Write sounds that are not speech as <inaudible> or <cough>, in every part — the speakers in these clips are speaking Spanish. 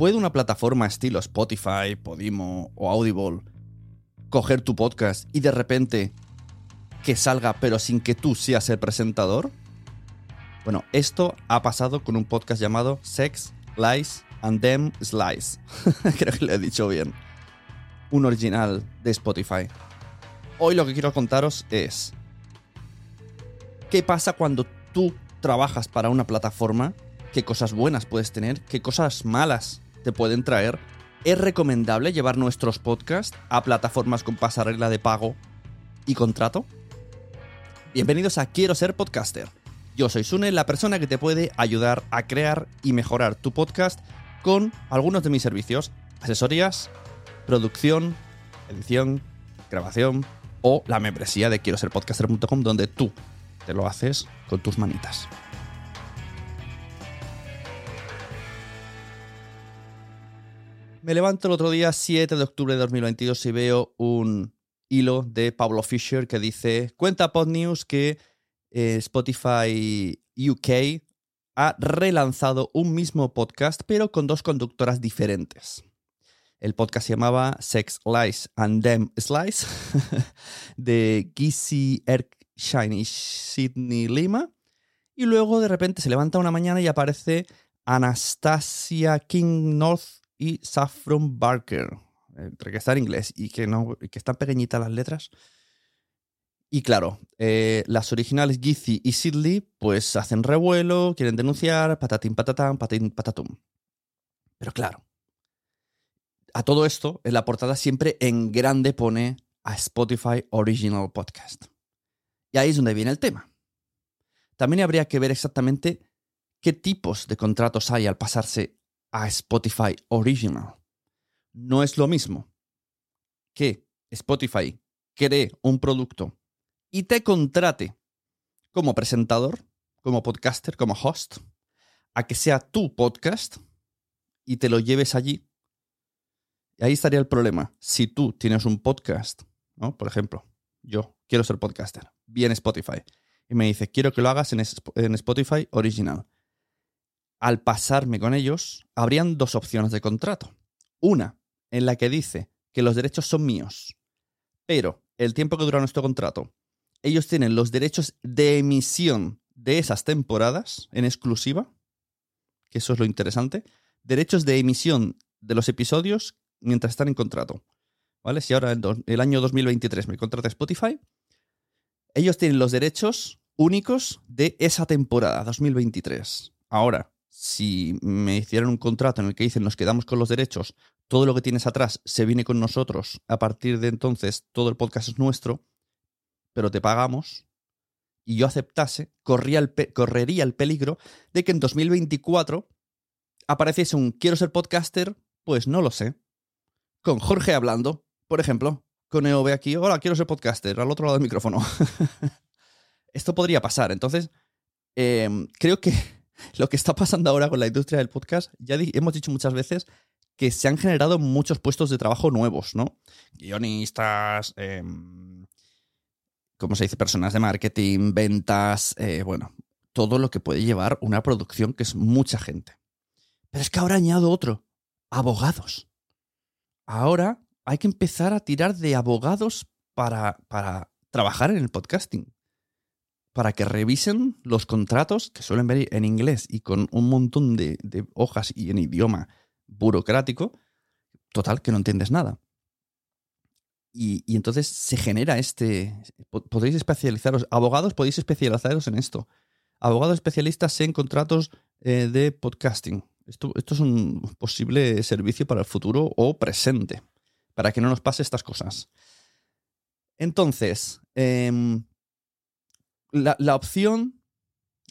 ¿Puede una plataforma estilo Spotify, Podimo o Audible coger tu podcast y de repente que salga pero sin que tú seas el presentador? Bueno, esto ha pasado con un podcast llamado Sex, Lies and Them Slice. <laughs> Creo que lo he dicho bien. Un original de Spotify. Hoy lo que quiero contaros es qué pasa cuando tú trabajas para una plataforma, qué cosas buenas puedes tener, qué cosas malas te pueden traer. ¿Es recomendable llevar nuestros podcasts a plataformas con pasarela de pago y contrato? Bienvenidos a Quiero ser podcaster. Yo soy Sune, la persona que te puede ayudar a crear y mejorar tu podcast con algunos de mis servicios, asesorías, producción, edición, grabación o la membresía de quiero ser podcaster.com donde tú te lo haces con tus manitas. Me levanto el otro día, 7 de octubre de 2022, y veo un hilo de Pablo Fisher que dice: Cuenta PodNews que eh, Spotify UK ha relanzado un mismo podcast, pero con dos conductoras diferentes. El podcast se llamaba Sex, Lies and Them Slice, <laughs> de Gizzy Erkshine y Sidney Lima. Y luego de repente se levanta una mañana y aparece Anastasia King North y Saffron Barker. Entre que está en inglés y que, no, que están pequeñitas las letras. Y claro, eh, las originales Gizzy y Sidley pues hacen revuelo, quieren denunciar, patatín patatán, patatín patatum. Pero claro, a todo esto, en la portada siempre en grande pone a Spotify Original Podcast. Y ahí es donde viene el tema. También habría que ver exactamente qué tipos de contratos hay al pasarse a Spotify Original. No es lo mismo que Spotify cree un producto y te contrate como presentador, como podcaster, como host, a que sea tu podcast y te lo lleves allí. Y ahí estaría el problema. Si tú tienes un podcast, ¿no? Por ejemplo, yo quiero ser podcaster, bien Spotify, y me dice, quiero que lo hagas en, en Spotify original. Al pasarme con ellos, habrían dos opciones de contrato. Una, en la que dice que los derechos son míos, pero el tiempo que dura nuestro contrato ellos tienen los derechos de emisión de esas temporadas en exclusiva, que eso es lo interesante, derechos de emisión de los episodios mientras están en contrato. ¿Vale? Si ahora el, el año 2023 me contrata Spotify, ellos tienen los derechos únicos de esa temporada 2023. Ahora, si me hicieran un contrato en el que dicen nos quedamos con los derechos, todo lo que tienes atrás se viene con nosotros, a partir de entonces todo el podcast es nuestro, pero te pagamos, y yo aceptase, corría el correría el peligro de que en 2024 apareciese un quiero ser podcaster, pues no lo sé. Con Jorge hablando, por ejemplo, con EOB aquí, hola, quiero ser podcaster, al otro lado del micrófono. <laughs> Esto podría pasar. Entonces, eh, creo que lo que está pasando ahora con la industria del podcast, ya hemos dicho muchas veces que se han generado muchos puestos de trabajo nuevos, ¿no? Guionistas, eh, ¿cómo se dice? Personas de marketing, ventas, eh, bueno, todo lo que puede llevar una producción que es mucha gente. Pero es que ahora añado otro, abogados. Ahora hay que empezar a tirar de abogados para, para trabajar en el podcasting. Para que revisen los contratos que suelen ver en inglés y con un montón de, hojas y en idioma burocrático, total, que no entiendes nada. Y, entonces se genera este. Podéis especializaros. Abogados, podéis especializaros en esto. Abogados especialistas en contratos eh, de podcasting. Esto, esto, es un posible servicio para el futuro o presente. Para que no nos pase estas cosas. Entonces, eh, la, la, opción.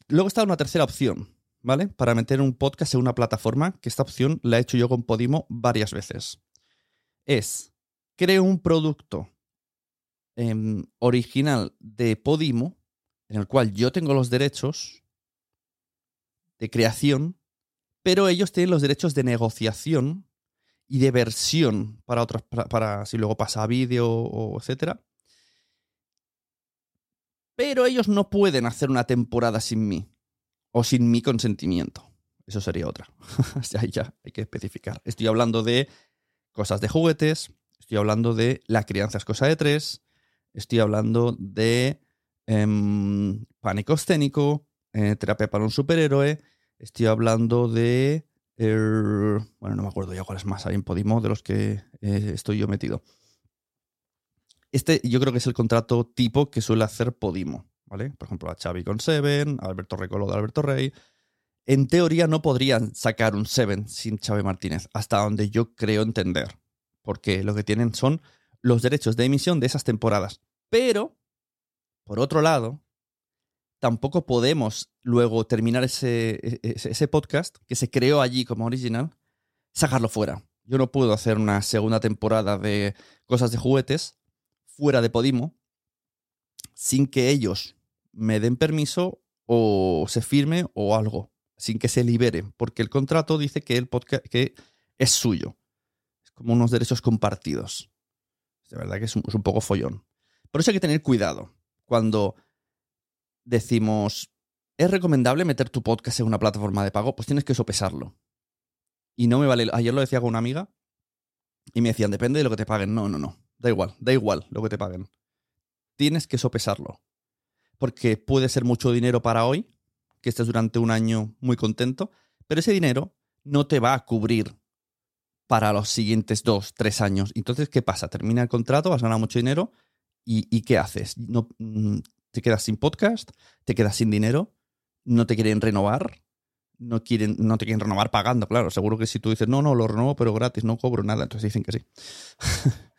Luego está una tercera opción, ¿vale? Para meter un podcast en una plataforma, que esta opción la he hecho yo con Podimo varias veces. Es creo un producto eh, original de Podimo, en el cual yo tengo los derechos de creación, pero ellos tienen los derechos de negociación y de versión para otras, para, para si luego pasa a vídeo o etcétera. Pero ellos no pueden hacer una temporada sin mí o sin mi consentimiento. Eso sería otra. <laughs> ya, ya hay que especificar. Estoy hablando de cosas de juguetes, Estoy hablando de La crianza es cosa de tres. Estoy hablando de eh, Pánico escénico, eh, Terapia para un superhéroe. Estoy hablando de... Bueno, no me acuerdo ya cuáles más hay en Podimo de los que eh, estoy yo metido. Este yo creo que es el contrato tipo que suele hacer Podimo, ¿vale? Por ejemplo, a Xavi con Seven, a Alberto Recolo de Alberto Rey. En teoría no podrían sacar un Seven sin Xavi Martínez, hasta donde yo creo entender porque lo que tienen son los derechos de emisión de esas temporadas. Pero, por otro lado, tampoco podemos luego terminar ese, e, e, ese, ese, podcast que se creó allí como original, sacarlo fuera. Yo no puedo hacer una segunda temporada de cosas de juguetes fuera de Podimo sin que ellos me den permiso o se firme o algo, sin que se libere, porque el contrato dice que el podcast que es suyo como unos derechos compartidos. De verdad que es un, es un poco follón. Por eso hay que tener cuidado cuando decimos, ¿es recomendable meter tu podcast en una plataforma de pago? Pues tienes que sopesarlo. Y no me vale. Ayer lo decía con una amiga y me decían, depende de lo que te paguen. No, no, no. Da igual, da igual lo que te paguen. Tienes que sopesarlo. Porque puede ser mucho dinero para hoy, que estés durante un año muy contento, pero ese dinero no te va a cubrir para los siguientes dos, tres años. Entonces, ¿qué pasa? Termina el contrato, vas a ganar mucho dinero y, y ¿qué haces? No, mm, te quedas sin podcast, te quedas sin dinero, no te quieren renovar, no, quieren, no te quieren renovar pagando, claro. Seguro que si tú dices, no, no, lo renovo, pero gratis, no cobro nada, entonces dicen que sí. <laughs>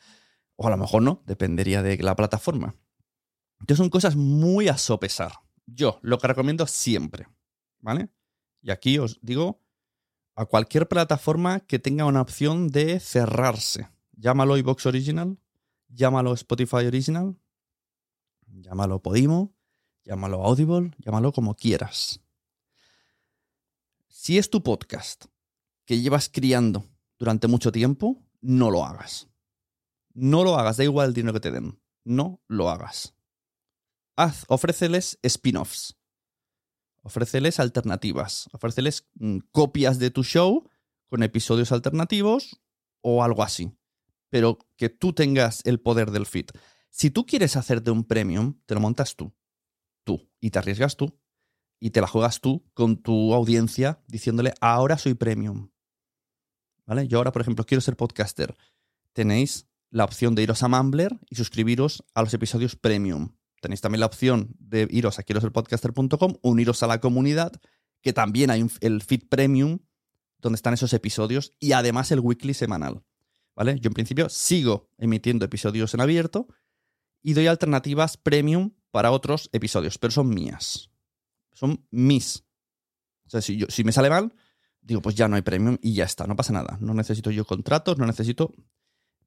o a lo mejor no, dependería de la plataforma. Entonces son cosas muy a sopesar. Yo lo que recomiendo siempre, ¿vale? Y aquí os digo a cualquier plataforma que tenga una opción de cerrarse. Llámalo iBox Original, llámalo Spotify Original, llámalo Podimo, llámalo Audible, llámalo como quieras. Si es tu podcast que llevas criando durante mucho tiempo, no lo hagas. No lo hagas, da igual el dinero que te den. No lo hagas. Haz, ofréceles spin-offs ofréceles alternativas, ofréceles mm, copias de tu show con episodios alternativos o algo así. Pero que tú tengas el poder del feed. Si tú quieres hacerte un premium, te lo montas tú. Tú. Y te arriesgas tú. Y te la juegas tú con tu audiencia diciéndole, ahora soy premium. ¿Vale? Yo ahora, por ejemplo, quiero ser podcaster. Tenéis la opción de iros a Mumbler y suscribiros a los episodios premium. Tenéis también la opción de iros a quiero ser podcaster.com, uniros a la comunidad, que también hay el feed premium donde están esos episodios y además el weekly semanal. ¿Vale? Yo en principio sigo emitiendo episodios en abierto y doy alternativas premium para otros episodios, pero son mías. Son mis. O sea, si, yo, si me sale mal, digo, pues ya no hay premium y ya está, no pasa nada. No necesito yo contratos, no necesito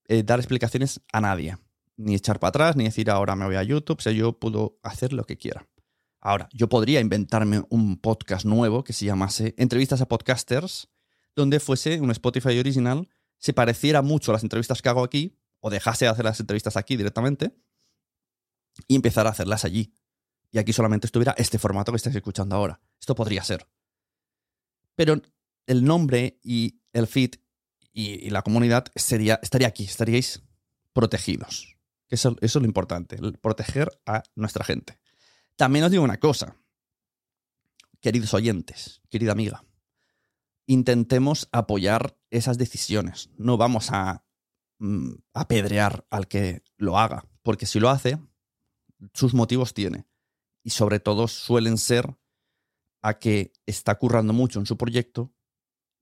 eh, dar explicaciones a nadie ni echar para atrás, ni decir ahora me voy a YouTube, o sea, yo puedo hacer lo que quiera. Ahora, yo podría inventarme un podcast nuevo que se llamase Entrevistas a Podcasters, donde fuese un Spotify original, se pareciera mucho a las entrevistas que hago aquí, o dejase de hacer las entrevistas aquí directamente, y empezar a hacerlas allí. Y aquí solamente estuviera este formato que estáis escuchando ahora. Esto podría ser. Pero el nombre y el feed y, la comunidad sería, estaría aquí, estaríais protegidos. Eso, eso es lo importante, proteger a nuestra gente. También os digo una cosa, queridos oyentes, querida amiga, intentemos apoyar esas decisiones. No vamos a mm, apedrear al que lo haga, porque si lo hace, sus motivos tiene. Y sobre todo suelen ser a que está currando mucho en su proyecto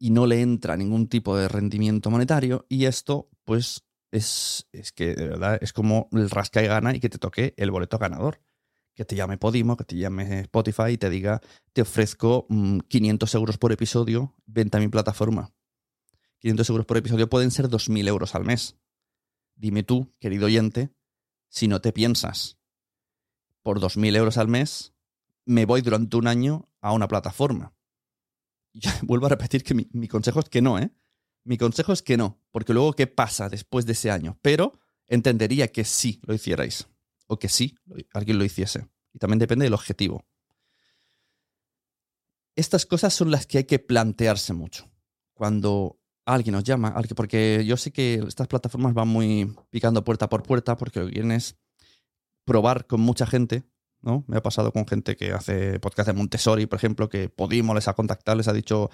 y no le entra ningún tipo de rendimiento monetario y esto pues es, es que de verdad es como el rasca y gana y que te toque el boleto ganador que te llame Podimo, que te llame Spotify y te diga, te ofrezco 500 mm, euros por episodio, venta a mi plataforma. 500 euros por episodio pueden ser 2.000 euros al mes. Dime tú, querido oyente, si no te piensas, por 2.000 euros al mes, me voy durante un año a una plataforma. Y <laughs> vuelvo a repetir que mi, consejo es que no, ¿eh? Mi consejo es que no, porque luego, ¿qué pasa después de ese año? Pero entendería que sí lo hicierais o que sí, alguien lo hiciese. Y también depende del objetivo. Estas cosas son las que hay que plantearse mucho. Cuando alguien nos llama, porque yo sé que estas plataformas van muy picando puerta por puerta porque lo que quieren es probar con mucha gente, ¿no? Me ha pasado con gente que hace podcast de Montessori, por ejemplo, que Podimo les ha contactado, les ha dicho,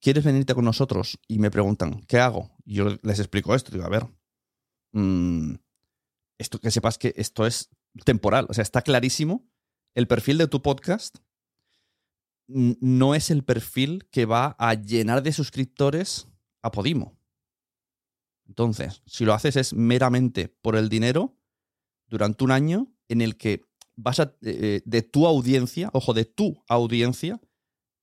¿quieres venirte con nosotros? Y me preguntan, ¿qué hago? Y yo les explico esto, digo, a ver, mmm, esto, que sepas que esto es temporal. O sea, está clarísimo. El perfil de tu podcast no es el perfil que va a llenar de suscriptores a Podimo. Entonces, si lo haces es meramente por el dinero, durante un año en el que vas a, eh, de tu audiencia, ojo, de tu audiencia,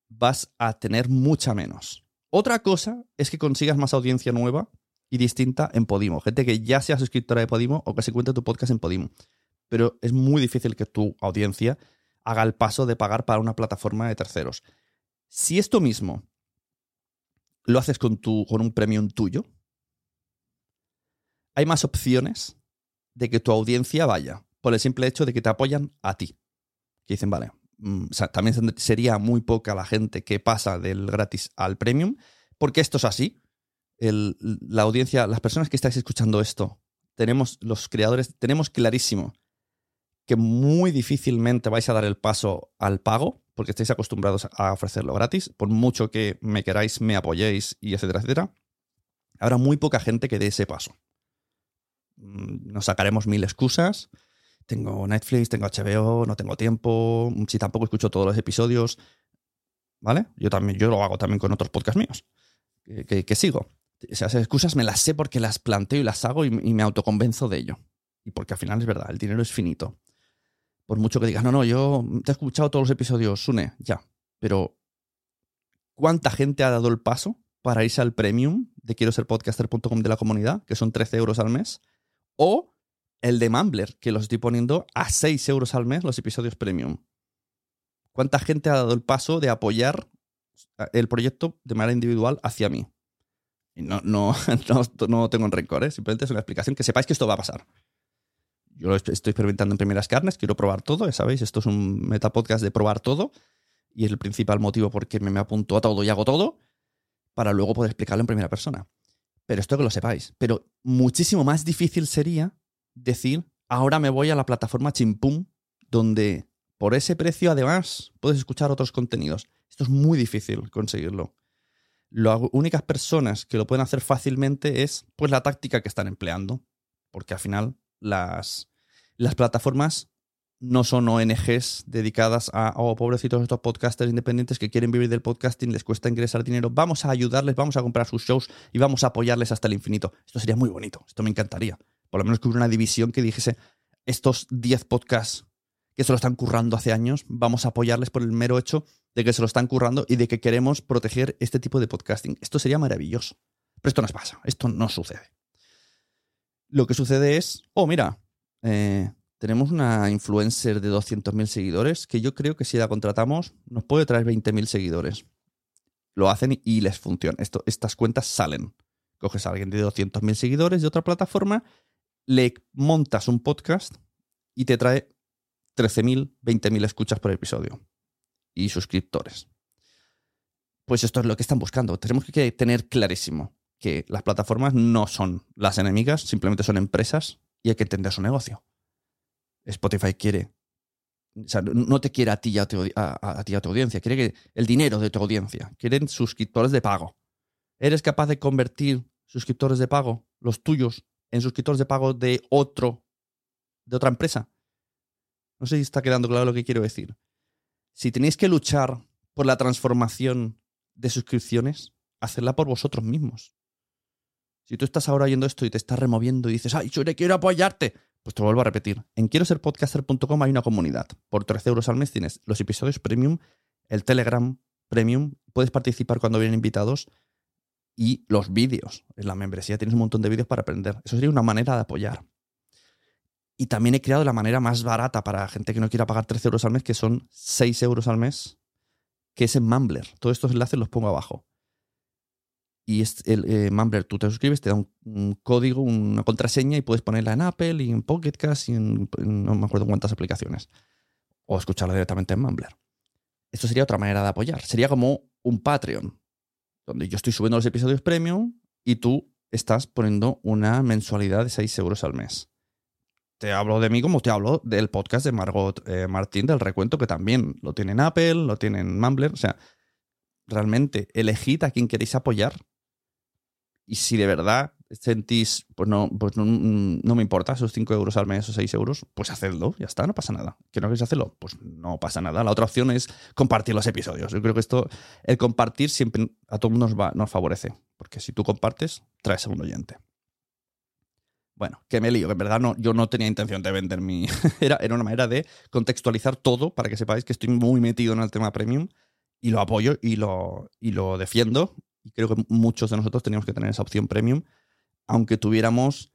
vas a tener mucha menos. Otra cosa es que consigas más audiencia nueva y distinta en Podimo. Gente que ya sea suscriptora de Podimo o que se cuente tu podcast en Podimo. Pero es muy difícil que tu audiencia haga el paso de pagar para una plataforma de terceros. Si esto mismo lo haces con, tu, con un premium tuyo, hay más opciones de que tu audiencia vaya por el simple hecho de que te apoyan a ti. Que dicen, vale, mm, también sería muy poca la gente que pasa del gratis al premium, porque esto es así la audiencia, las personas que estáis escuchando esto, tenemos, los creadores, tenemos clarísimo que muy difícilmente vais a dar el paso al pago, porque estáis acostumbrados a ofrecerlo gratis, por mucho que me queráis, me apoyéis y etcétera, etcétera. Habrá muy poca gente que dé ese paso. Mm, nos sacaremos mil excusas. Tengo Netflix, tengo HBO, no tengo tiempo. Si tampoco escucho todos los episodios. ¿Vale? Yo también, yo lo hago también con otros podcasts míos. que sigo. Esas excusas me las sé porque las planteo y las hago y, me autoconvenzo de ello. Y porque al final es verdad, el dinero es finito. Por mucho que digas, no, no, yo te he escuchado todos los episodios, Sune, ya. Pero, ¿cuánta gente ha dado el paso para irse al premium de quiero ser podcaster.com de la comunidad, que son 13 euros al mes? O el de Mumbler, que los estoy poniendo a 6 euros al mes los episodios premium. ¿Cuánta gente ha dado el paso de apoyar el proyecto de manera individual hacia mí? no, <laughs> no, no, tengo un rencor, ¿eh? simplemente es una explicación que sepáis que esto va a pasar. Yo lo estoy experimentando en primeras carnes, quiero probar todo, ya sabéis, esto es un metapodcast de probar todo y es el principal motivo por qué me, apunto a todo y hago todo para luego poder explicarlo en primera persona. Pero esto que lo sepáis. Pero muchísimo más difícil sería decir, ahora me voy a la plataforma Chimpum, donde por ese precio además puedes escuchar otros contenidos. Esto es muy difícil conseguirlo las únicas personas que lo pueden hacer fácilmente es pues la táctica que están empleando. Porque al final las, las plataformas no son ONGs dedicadas a, oh, pobrecitos estos podcasters independientes que quieren vivir del podcasting, les cuesta ingresar dinero, vamos a ayudarles, vamos a comprar sus shows y vamos a apoyarles hasta el infinito. Esto sería muy bonito, esto me encantaría. Por lo menos que hubiera una división que dijese, estos 10 podcasts que se lo están currando hace años, vamos a apoyarles por el mero hecho de que se lo están currando y de que queremos proteger este tipo de podcasting. Esto sería maravilloso. Pero esto no pasa, esto no sucede. Lo que sucede es, oh, mira, eh, tenemos una influencer de 200.000 seguidores que yo creo que si la contratamos nos puede traer 20.000 seguidores. Lo hacen y les funciona. Esto, estas cuentas salen. Coges a alguien de 200.000 seguidores de otra plataforma, le montas un podcast y te trae 13.000, 20.000 escuchas por episodio y suscriptores. Pues esto es lo que están buscando. Tenemos que tener clarísimo que las plataformas no son las enemigas, simplemente son empresas y hay que entender su negocio. Spotify quiere o sea, no te quiere a ti y a tu, ti a tu audiencia, quiere el dinero de tu audiencia, quieren suscriptores de pago. ¿Eres capaz de convertir suscriptores de pago, los tuyos, en suscriptores de pago de otro, de otra empresa? No sé si está quedando claro lo que quiero decir. Si tenéis que luchar por la transformación de suscripciones, hacedla por vosotros mismos. Si tú estás ahora oyendo esto y te estás removiendo y dices, ay, yo quiero apoyarte, pues te lo vuelvo a repetir. En quiero ser podcaster.com hay una comunidad. Por 13 euros al mes tienes los episodios premium, el Telegram premium, puedes participar cuando vienen invitados y los vídeos. En la membresía tienes un montón de vídeos para aprender. Eso sería una manera de apoyar. Y también he creado la manera más barata para gente que no quiera pagar 13 euros al mes, que son 6 euros al mes, que es en Mumbler. Todos estos enlaces los pongo abajo. Y es el eh, Mumbler, tú te suscribes, te da un, código, una contraseña y puedes ponerla en Apple y en Pocket Cast y en, en no me acuerdo cuántas aplicaciones. O escucharla directamente en Mumbler. Esto sería otra manera de apoyar. Sería como un Patreon, donde yo estoy subiendo los episodios premium y tú estás poniendo una mensualidad de 6 euros al mes. Te hablo de mí como te hablo del podcast de Margot eh, Martín del recuento, que también lo tiene en Apple, lo tiene en Mumbler. O sea, realmente elegid a quien queréis apoyar. Y si de verdad sentís, pues no, pues no, no me importa esos 5 euros al mes o 6 euros, pues hacedlo, ya está, no pasa nada. ¿Que no queréis hacerlo? Pues no pasa nada. La otra opción es compartir los episodios. Yo creo que esto, el compartir siempre a todo mundo nos, va, nos favorece. Porque si tú compartes, traes a un oyente. Bueno, que me lío, que en verdad no, yo no tenía intención de vender mi. <laughs> era, era una manera de contextualizar todo para que sepáis que estoy muy metido en el tema premium y lo apoyo y lo, y lo defiendo. Y creo que muchos de nosotros teníamos que tener esa opción premium, aunque tuviéramos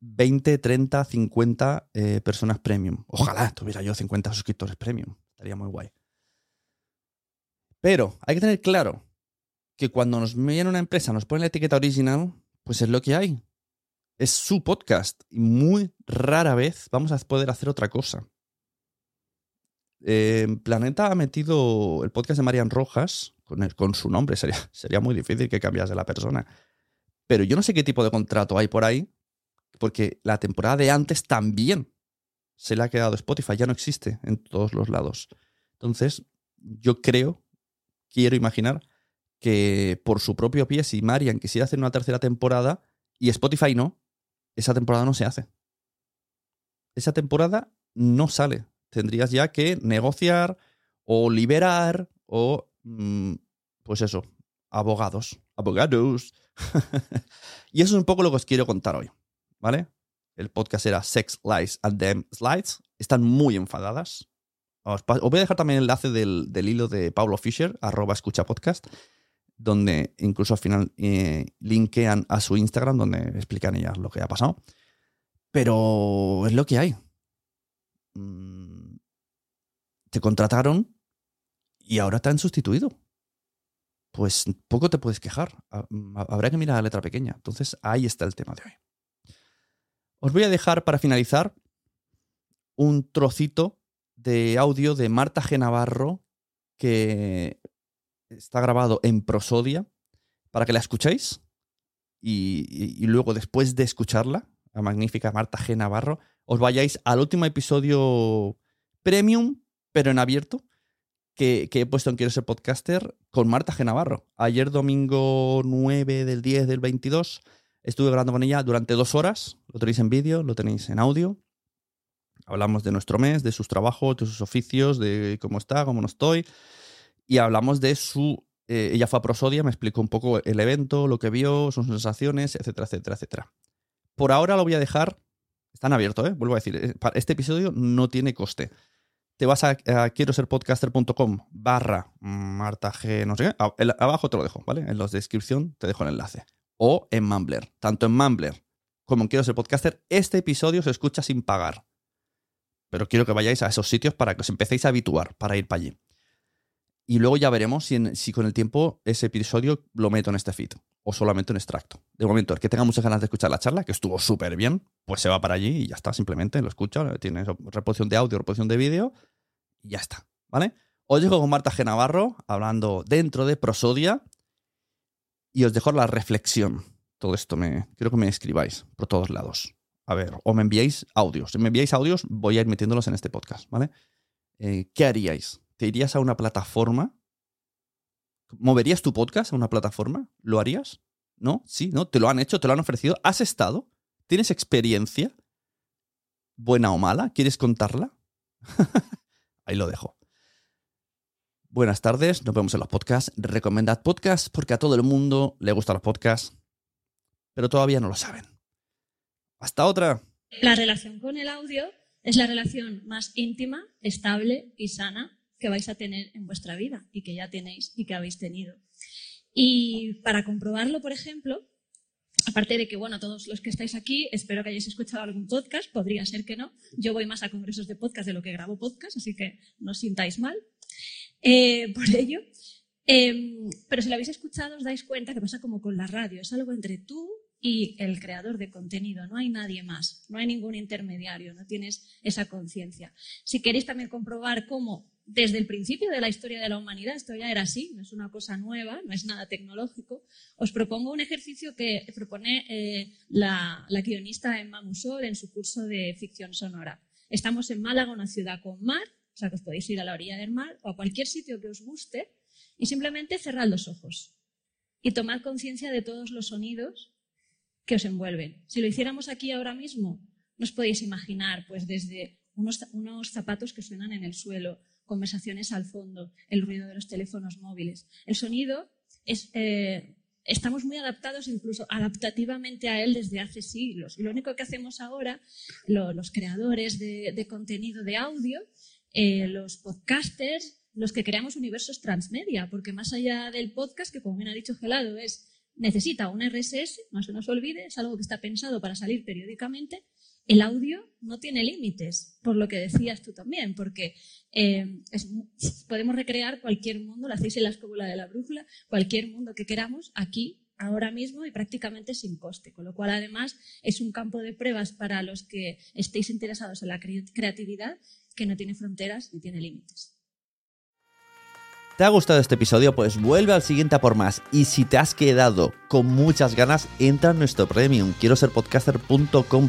20, 30, 50 eh, personas premium. Ojalá tuviera yo 50 suscriptores premium. Estaría muy guay. Pero hay que tener claro que cuando nos viene una empresa, nos pone la etiqueta original, pues es lo que hay. Es su podcast. Y muy rara vez vamos a poder hacer otra cosa. Eh, Planeta ha metido el podcast de Marian Rojas con su nombre. Sería, sería muy difícil que cambiase la persona. Pero yo no sé qué tipo de contrato hay por ahí, porque la temporada de antes también se le ha quedado Spotify, ya no existe en todos los lados. Entonces, yo creo, quiero imaginar, que por su propio pie, si Marian quisiera hacer una tercera temporada y Spotify no, esa temporada no se hace. Esa temporada no sale. Tendrías ya que negociar o liberar o, mm, pues eso, abogados. Abogados. <laughs> y eso es un poco lo que os quiero contar hoy, ¿vale? El podcast era Sex, Lies and Them Slides. Están muy enfadadas. Os, voy a dejar también el enlace del, del hilo de Paulo Fisher, arroba escucha podcast, donde incluso al final eh, linkean a su Instagram, donde explican ellas lo que ha pasado. Pero es lo que hay. Mm, Te contrataron y ahora te han sustituido. Pues poco te puedes quejar. Ha- Habrá que mirar la letra pequeña. Entonces ahí está el tema de hoy. Os voy a dejar para finalizar un trocito de audio de Marta G. Navarro que está grabado en Prosodia para que la escuchéis y luego después de escucharla, la magnífica Marta G. Navarro, os vayáis al último episodio premium, pero en abierto, que, he puesto en Quiero ser podcaster con Marta G. Navarro. Ayer domingo 9 del 10 del 22 estuve hablando con ella durante dos horas, lo tenéis en vídeo, lo tenéis en audio. Hablamos de nuestro mes, de sus trabajos, de sus oficios, de cómo está, cómo no estoy. Y hablamos de su... eh, ella fue a Prosodia, me explicó un poco el evento, lo que vio, sus sensaciones, etcétera, etcétera, etcétera. Por ahora lo voy a dejar... Están abiertos, ¿eh? Vuelvo a decir, eh, este episodio no tiene coste. Te vas a, quiero ser podcaster.com barra Marta G, no sé qué. Abajo te lo dejo, ¿vale? En la descripción te dejo el enlace. O en Mumbler. Tanto en Mumbler como en Quiero ser podcaster, este episodio se escucha sin pagar. Pero quiero que vayáis a esos sitios para que os empecéis a habituar para ir para allí. Y luego ya veremos si, si con el tiempo ese episodio lo meto en este feed o solamente un extracto. De momento, el que tenga muchas ganas de escuchar la charla, que estuvo súper bien, pues se va para allí y ya está, simplemente lo escucha, tiene eso, reproducción de audio, reproducción de vídeo y ya está, ¿vale? Os dejo con Marta G. Navarro hablando dentro de Prosodia y os dejo la reflexión. Todo esto me quiero que me escribáis por todos lados. A ver, o me enviáis audios. Si me enviáis audios, voy a ir metiéndolos en este podcast, ¿vale? eh, ¿qué haríais? ¿Te irías a una plataforma? ¿Moverías tu podcast a una plataforma? ¿Lo harías? ¿No? ¿Sí? ¿No? ¿Te lo han hecho? ¿Te lo han ofrecido? ¿Has estado? ¿Tienes experiencia? ¿Buena o mala? ¿Quieres contarla? <laughs> Ahí lo dejo. Buenas tardes, nos vemos en los podcasts. Recomendad podcasts porque a todo el mundo le gustan los podcasts, pero todavía no lo saben. Hasta otra. La relación con el audio es la relación más íntima, estable y sana que vais a tener en vuestra vida y que ya tenéis y que habéis tenido. Y para comprobarlo, por ejemplo, aparte de que, bueno, todos los que estáis aquí, espero que hayáis escuchado algún podcast, podría ser que no. Yo voy más a congresos de podcast de lo que grabo podcast, así que no os sintáis mal eh, por ello. Em, pero si lo habéis escuchado, os dais cuenta que pasa como con la radio, es algo entre tú y el creador de contenido, no hay nadie más, no hay ningún intermediario, no tienes esa conciencia. Si queréis también comprobar cómo desde el principio de la historia de la humanidad esto ya era así, no es una cosa nueva, no es nada tecnológico, os propongo un ejercicio que propone eh, la, guionista Emma Musol en su curso de ficción sonora. Estamos en Málaga, una ciudad con mar, o sea que os podéis ir a la orilla del mar o a cualquier sitio que os guste y simplemente cerrad los ojos y tomad conciencia de todos los sonidos que os envuelven. Si lo hiciéramos aquí ahora mismo, no os podéis imaginar, pues desde unos zapatos que suenan en el suelo, conversaciones al fondo, el ruido de los teléfonos móviles. El sonido es, eh, estamos muy adaptados incluso adaptativamente a él desde hace siglos. Y lo único que hacemos ahora, los creadores de, contenido de audio, eh, los podcasters, los que creamos universos transmedia, porque más allá del podcast, que como bien ha dicho Gelado, es necesita un RSS, no se nos olvide, es algo que está pensado para salir periódicamente, el audio no tiene límites, por lo que decías tú también, porque eh, podemos recrear cualquier mundo, lo hacéis en la escóbula de la brújula, cualquier mundo que queramos aquí, ahora mismo y prácticamente sin coste, con lo cual además es un campo de pruebas para los que estéis interesados en la creatividad que no tiene fronteras ni tiene límites. ¿Te ha gustado este episodio? Pues vuelve al siguiente a por más. Y si te has quedado con muchas ganas, entra en nuestro premium. Quiero ser podcaster.com